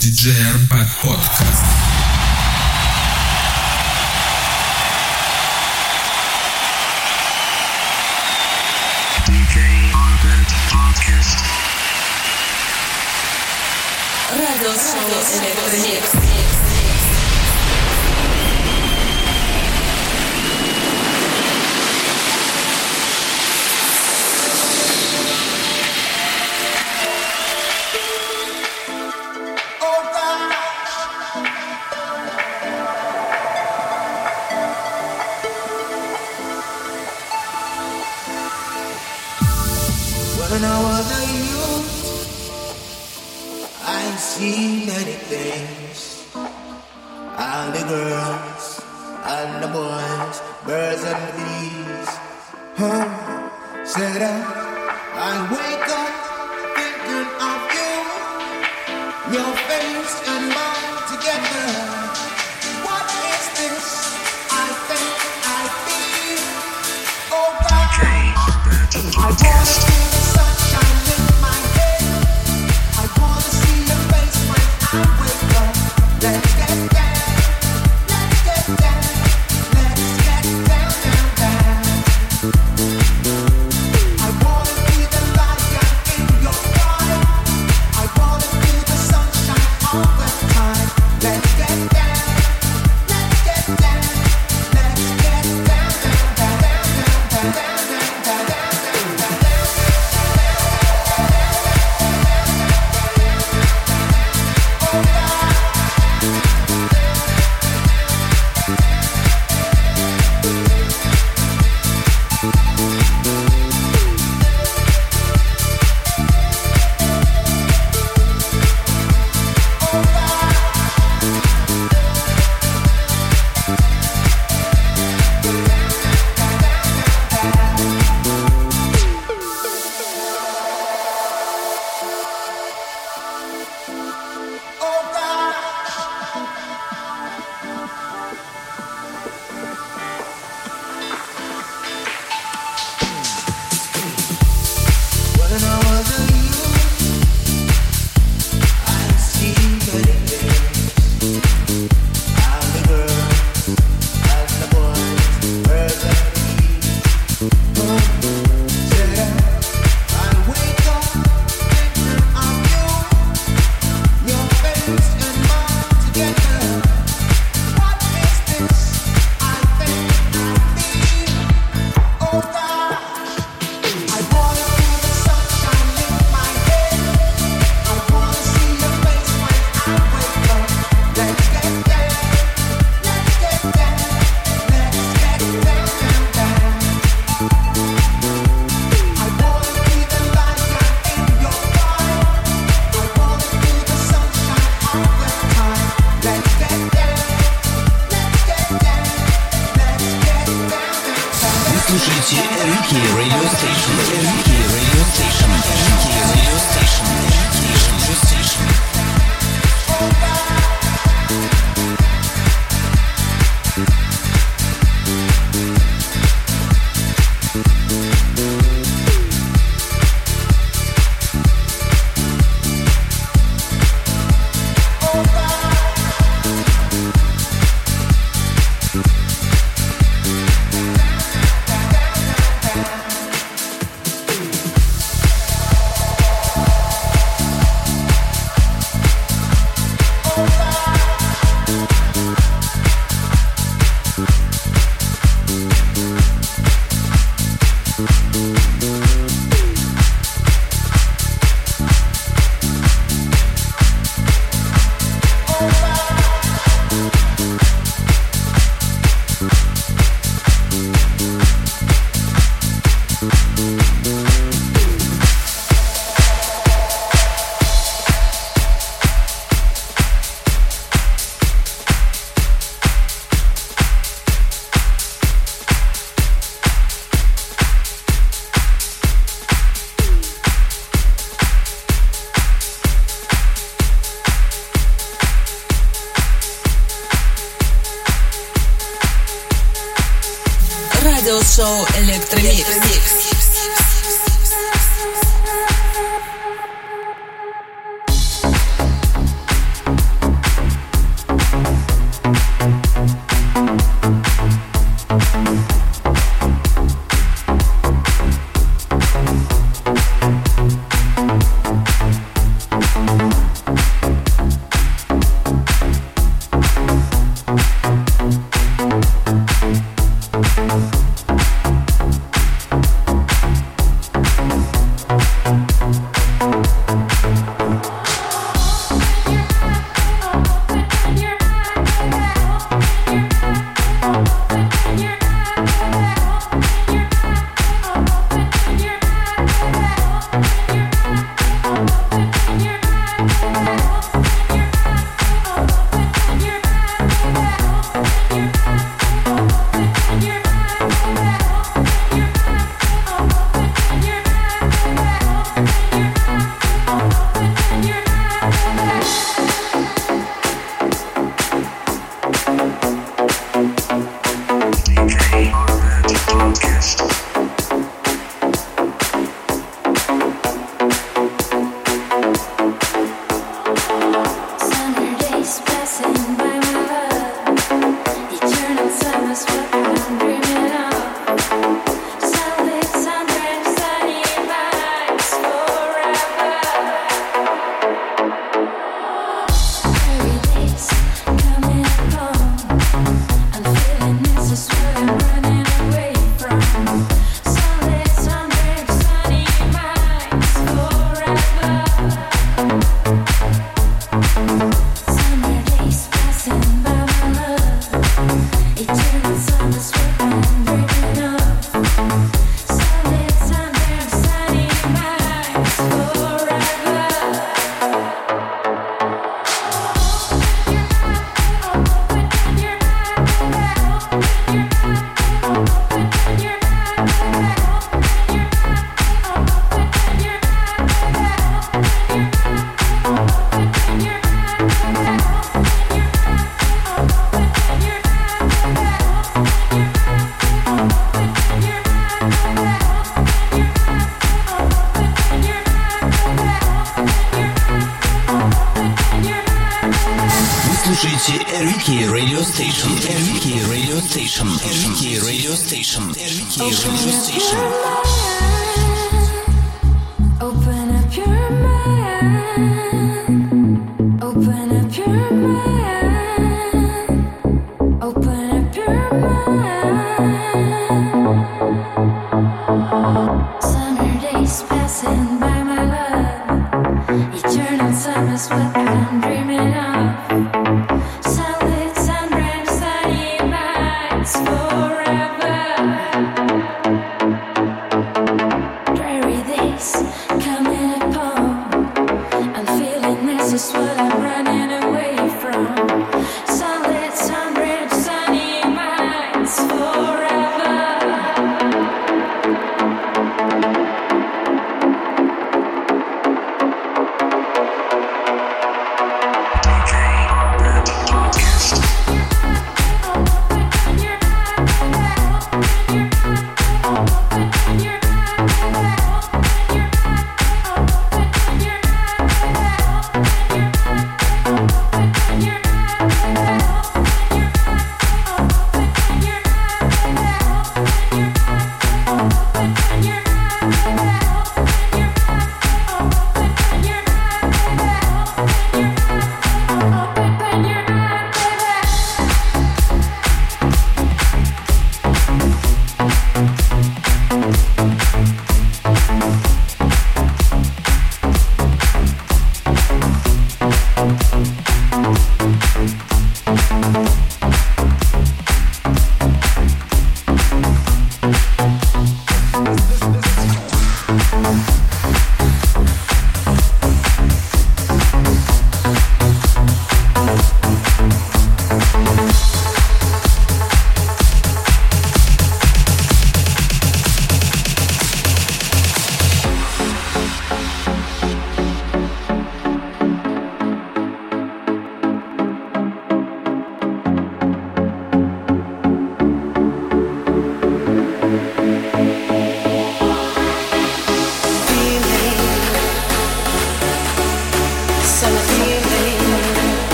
диджей Арбат подкаст. Радио Шоу Электромикс. radio station. Radio station. Radio station. Radio station.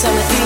Let's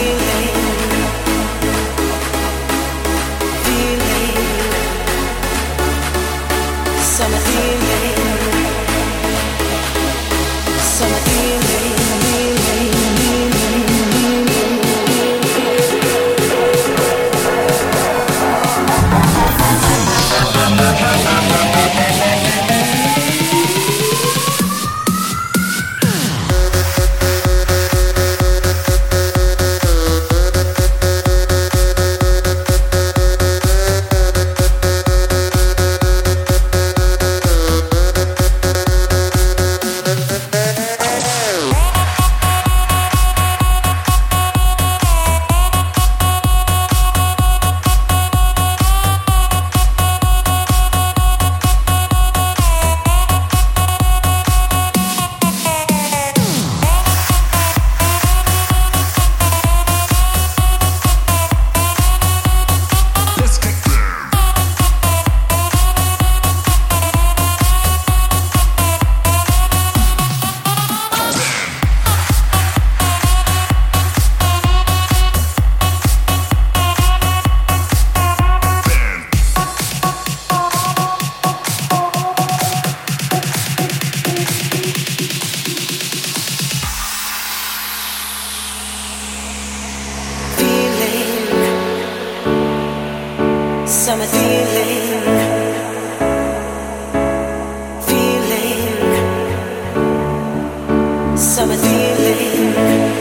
summer feeling,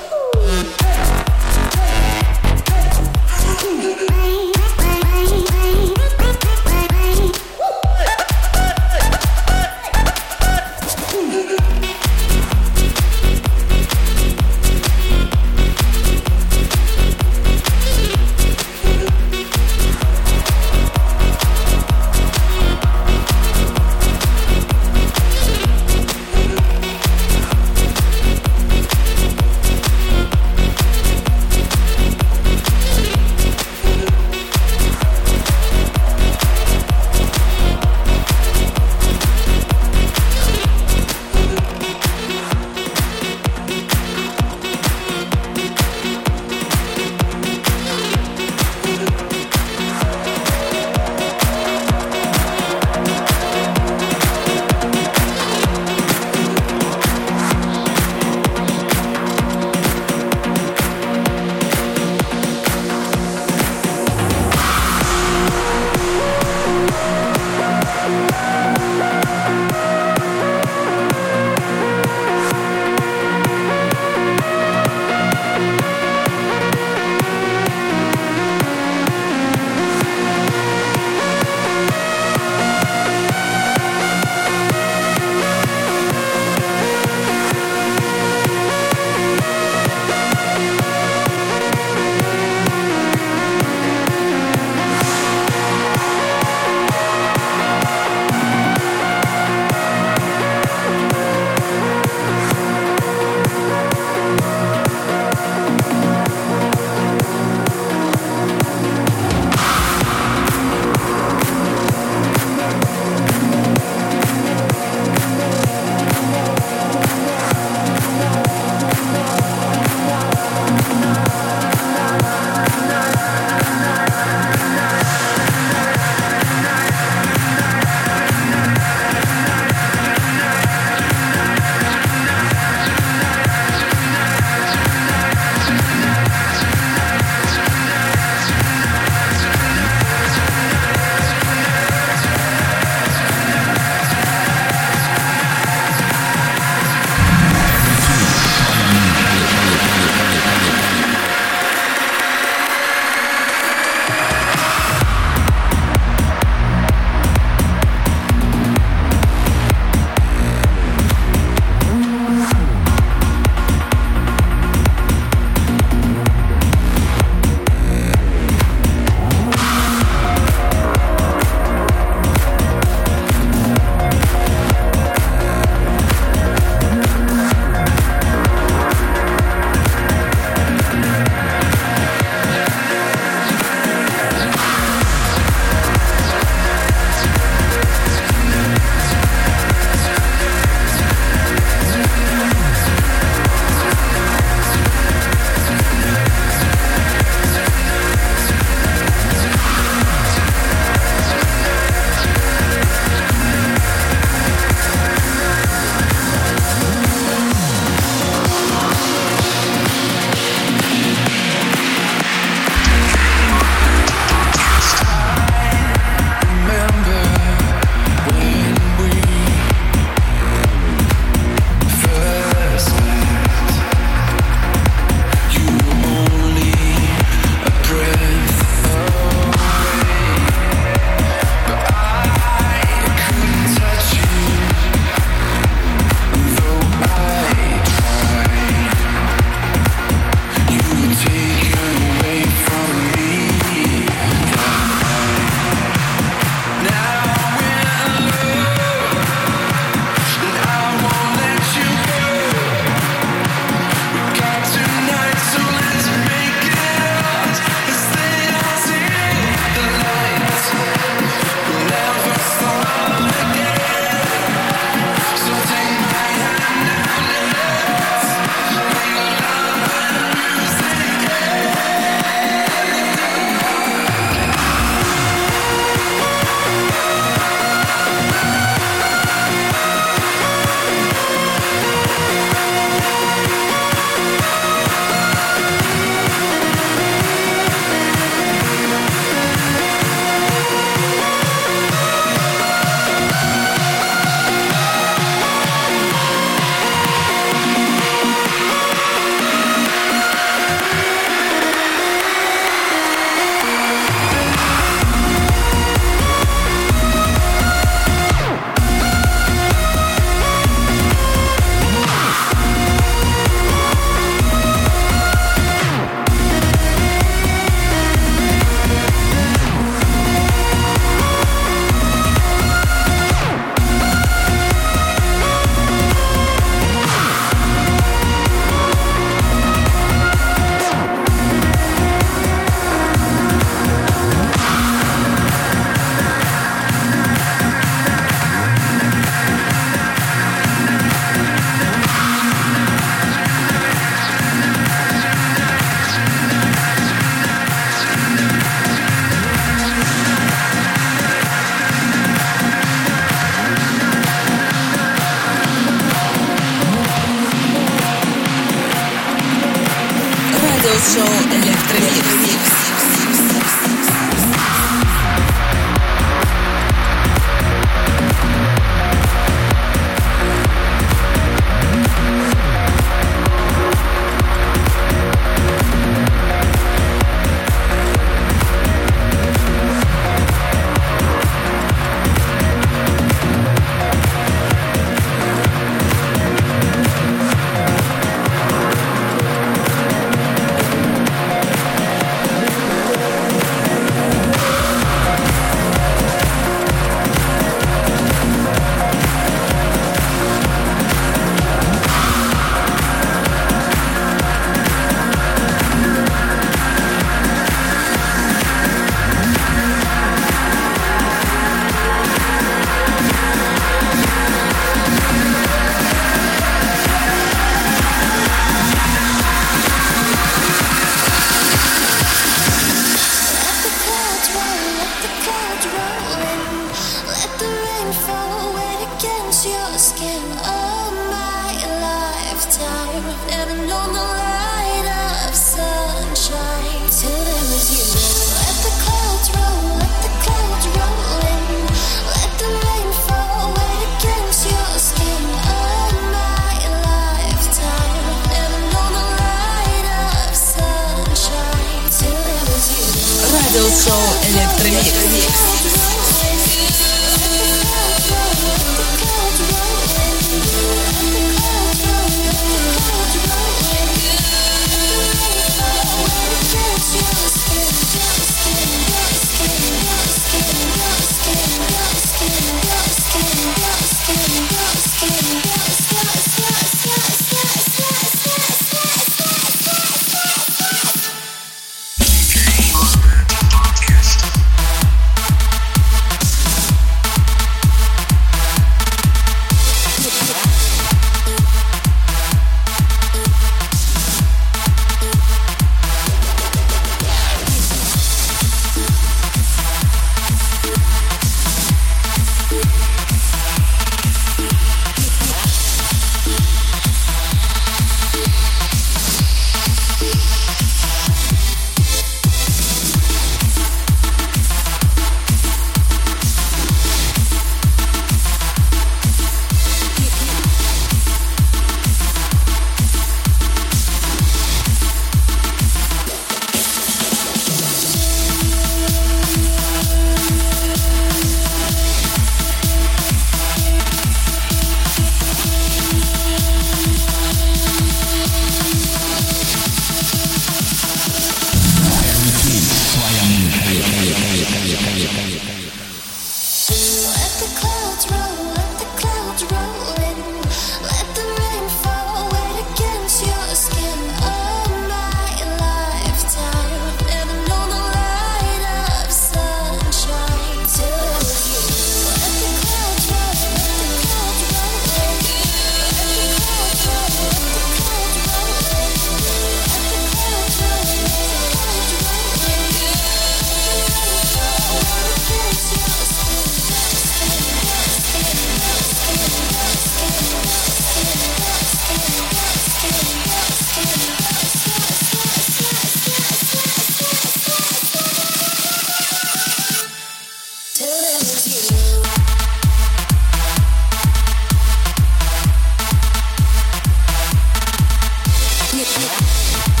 Yeah.